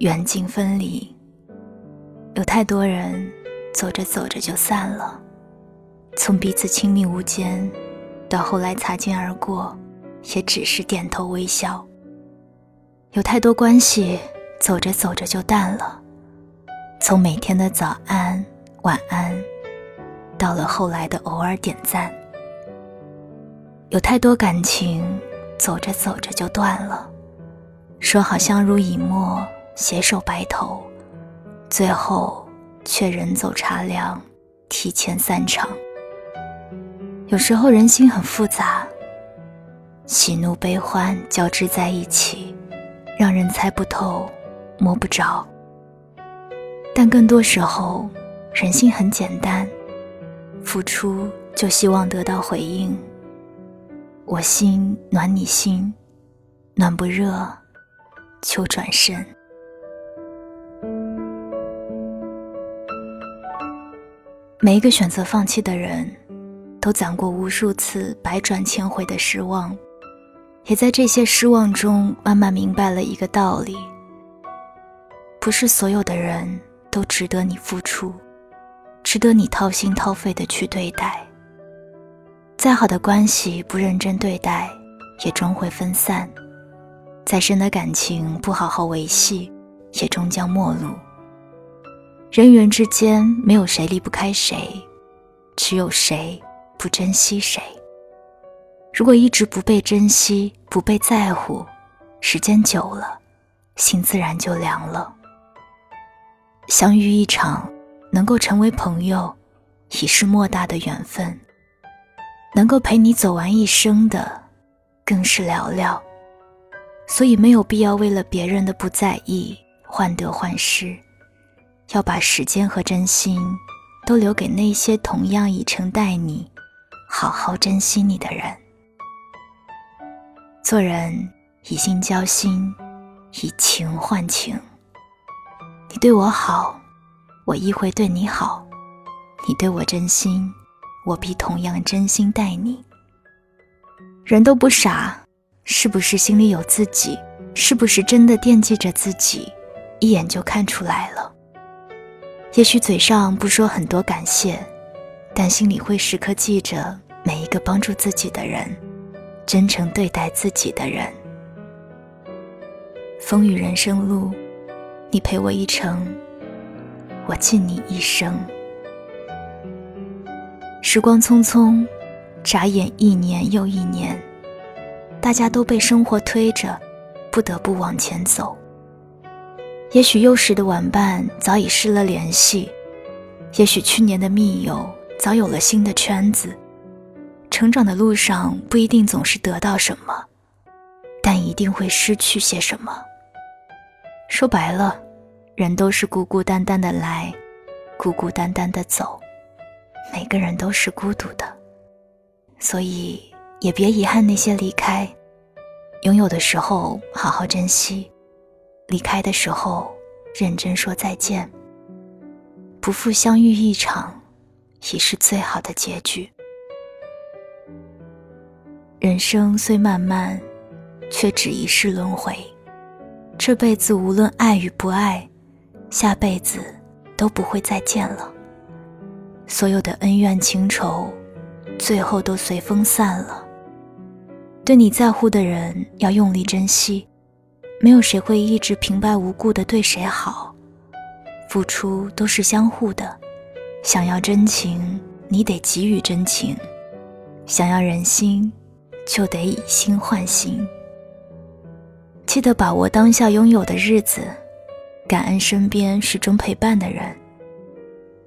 远近分离，有太多人走着走着就散了。从彼此亲密无间，到后来擦肩而过，也只是点头微笑。有太多关系走着走着就淡了。从每天的早安、晚安，到了后来的偶尔点赞。有太多感情走着走着就断了。说好相濡以沫。携手白头，最后却人走茶凉，提前散场。有时候人心很复杂，喜怒悲欢交织在一起，让人猜不透，摸不着。但更多时候，人心很简单，付出就希望得到回应。我心暖你心，暖不热，就转身。每一个选择放弃的人，都攒过无数次百转千回的失望，也在这些失望中慢慢明白了一个道理：不是所有的人都值得你付出，值得你掏心掏肺的去对待。再好的关系不认真对待，也终会分散；再深的感情不好好维系，也终将陌路。人与人之间没有谁离不开谁，只有谁不珍惜谁。如果一直不被珍惜、不被在乎，时间久了，心自然就凉了。相遇一场，能够成为朋友，已是莫大的缘分；能够陪你走完一生的，更是寥寥。所以没有必要为了别人的不在意患得患失。要把时间和真心都留给那些同样以诚待你、好好珍惜你的人。做人以心交心，以情换情。你对我好，我亦会对你好；你对我真心，我必同样真心待你。人都不傻，是不是心里有自己？是不是真的惦记着自己？一眼就看出来了。也许嘴上不说很多感谢，但心里会时刻记着每一个帮助自己的人，真诚对待自己的人。风雨人生路，你陪我一程，我敬你一生。时光匆匆，眨眼一年又一年，大家都被生活推着，不得不往前走。也许幼时的玩伴早已失了联系，也许去年的密友早有了新的圈子。成长的路上不一定总是得到什么，但一定会失去些什么。说白了，人都是孤孤单单的来，孤孤单单的走，每个人都是孤独的，所以也别遗憾那些离开。拥有的时候好好珍惜。离开的时候，认真说再见。不负相遇一场，已是最好的结局。人生虽漫漫，却只一世轮回。这辈子无论爱与不爱，下辈子都不会再见了。所有的恩怨情仇，最后都随风散了。对你在乎的人，要用力珍惜。没有谁会一直平白无故的对谁好，付出都是相互的。想要真情，你得给予真情；想要人心，就得以心换心。记得把握当下拥有的日子，感恩身边始终陪伴的人。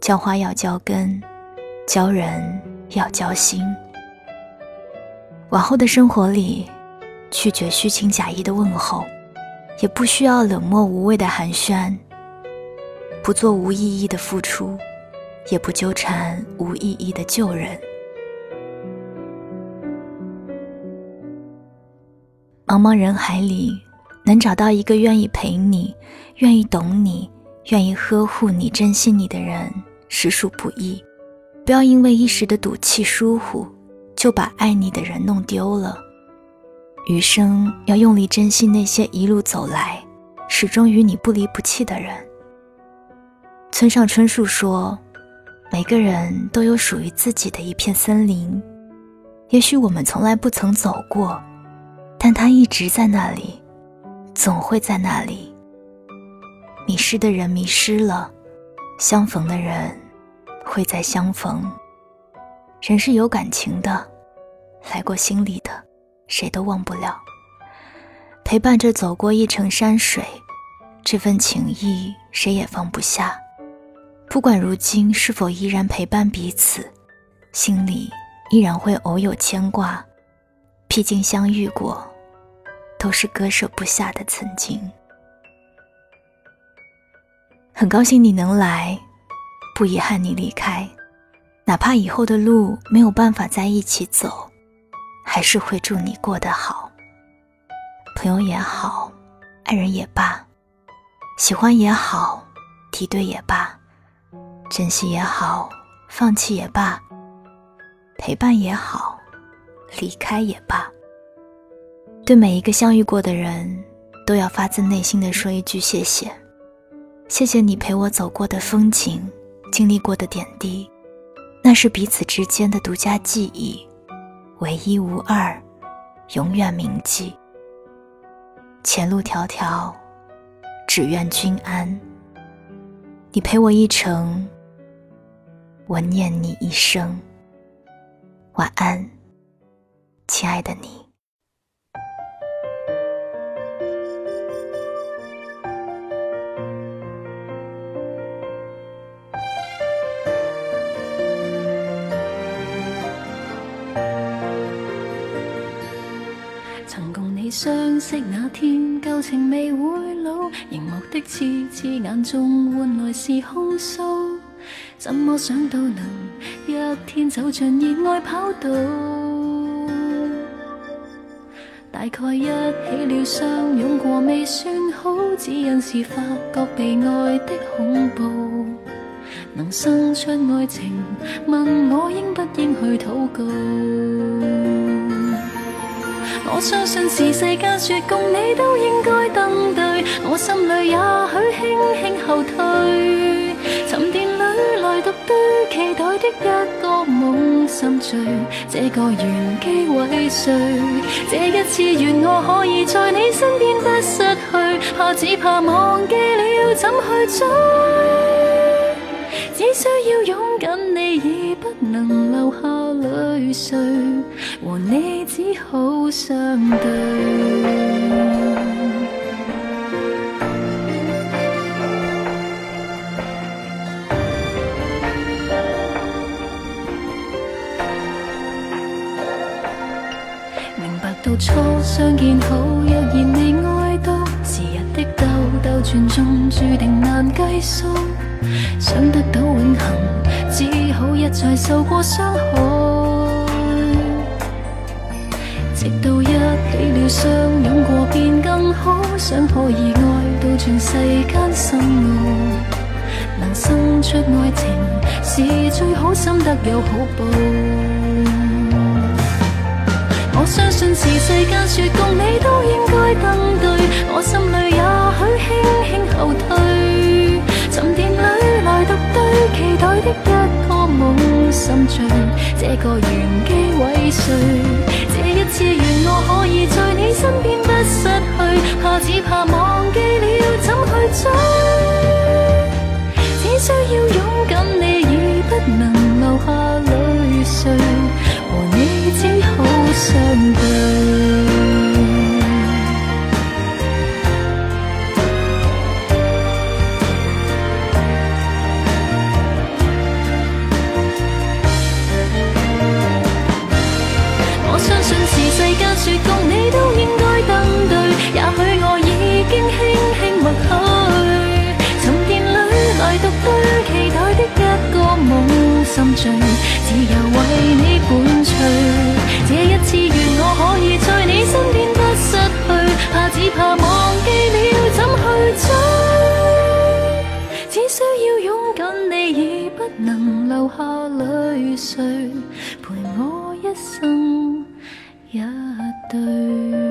浇花要浇根，交人要交心。往后的生活里，拒绝虚情假意的问候。也不需要冷漠无味的寒暄，不做无意义的付出，也不纠缠无意义的旧人。茫茫人海里，能找到一个愿意陪你、愿意懂你、愿意呵护你、珍惜你的人，实属不易。不要因为一时的赌气疏忽，就把爱你的人弄丢了。余生要用力珍惜那些一路走来，始终与你不离不弃的人。村上春树说：“每个人都有属于自己的一片森林，也许我们从来不曾走过。”但他一直在那里，总会在那里。迷失的人迷失了，相逢的人会再相逢。人是有感情的，来过心里的，谁都忘不了。陪伴着走过一程山水，这份情谊谁也放不下。不管如今是否依然陪伴彼此，心里依然会偶有牵挂。毕竟相遇过，都是割舍不下的曾经。很高兴你能来，不遗憾你离开。哪怕以后的路没有办法在一起走，还是会祝你过得好。朋友也好，爱人也罢，喜欢也好，敌对也罢，珍惜也好，放弃也罢，陪伴也好。离开也罢，对每一个相遇过的人，都要发自内心的说一句谢谢。谢谢你陪我走过的风景，经历过的点滴，那是彼此之间的独家记忆，唯一无二，永远铭记。前路迢迢，只愿君安。你陪我一程，我念你一生。晚安。亲爱的你，相识那天，旧情未会老，荧幕的痴痴眼中换来是控诉，怎么想到能一天走进热爱跑道？大概一起了相拥过未算好，只因是发觉被爱的恐怖。能生出爱情，问我应不应去祷告？我相信是世间说共你都应该登对，我心里也许轻轻后退。沉淀里来独对，期待的一个梦心醉，这个缘机为谁？这一次愿我可以在你身边不失去，怕只怕忘记了怎去追。只需要拥紧你，已不能留下泪水，和你只好相对。到初相见好，若然未爱到，时日的兜兜转中，注定难计数。想得到永恒，只好一再受过伤害。直到一起了，相拥过便更好。想可以爱到全世间深奥，能生出爱情是最好，心得有好报。我相信是世间说共你都应该登对，我心里也许轻轻后退。沉淀里来独对，期待的一梦心醉，这个玄机为谁？心醉，只有为你伴随。这一次愿我可以在你身边不失去，怕只怕忘记了怎去追。只需要拥紧你，已不能留下泪水，陪我一生一对。